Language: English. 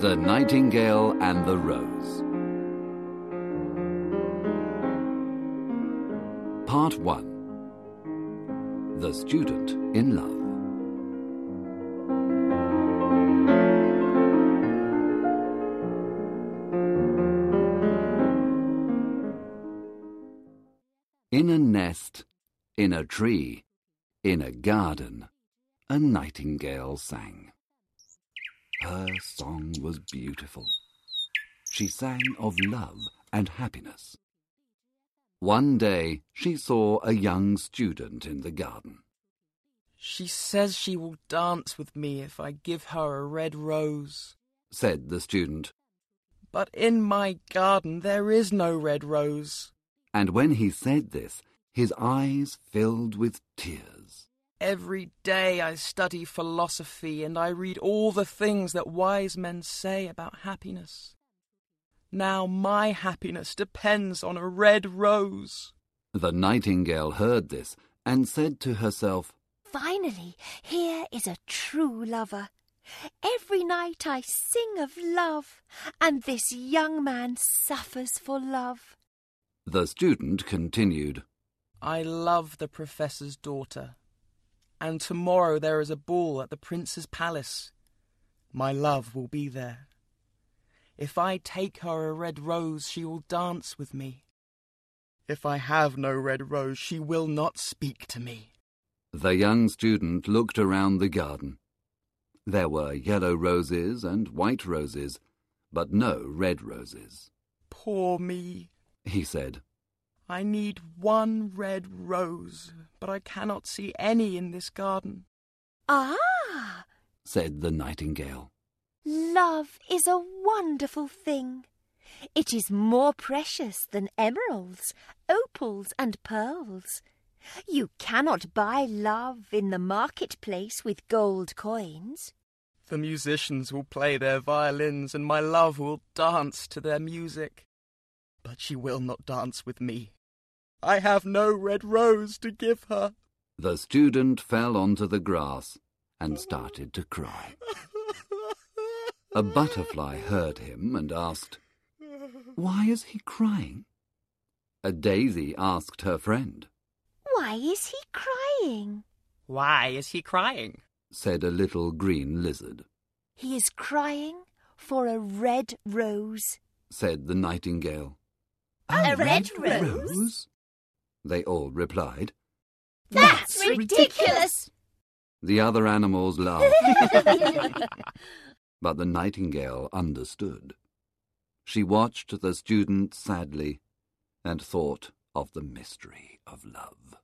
The Nightingale and the Rose. Part 1 The Student in Love. In a nest, in a tree, in a garden, a nightingale sang. Her song was beautiful. She sang of love and happiness. One day she saw a young student in the garden. She says she will dance with me if I give her a red rose. Said the student, But in my garden there is no red rose. and when he said this, his eyes filled with tears. Every day I study philosophy and I read all the things that wise men say about happiness. Now my happiness depends on a red rose. The nightingale heard this and said to herself, Finally, here is a true lover. Every night I sing of love, and this young man suffers for love. The student continued, I love the professor's daughter. And tomorrow there is a ball at the prince's palace. My love will be there. If I take her a red rose, she will dance with me. If I have no red rose, she will not speak to me. The young student looked around the garden. There were yellow roses and white roses, but no red roses. Poor me. He said, I need one red rose, but I cannot see any in this garden. Ah, said the nightingale. love is a wonderful thing. It is more precious than emeralds, opals, and pearls. You cannot buy love in the marketplace with gold coins. The musicians will play their violins, and my love will dance to their music. But she will not dance with me. I have no red rose to give her. The student fell onto the grass and started to cry. A butterfly heard him and asked, Why is he crying? A daisy asked her friend, Why is he crying? Why is he crying? said a little green lizard, He is crying for a red rose. said the nightingale. A red rose? rose? They all replied. That's ridiculous! The other animals laughed, but the nightingale understood. She watched the student sadly and thought of the mystery of love.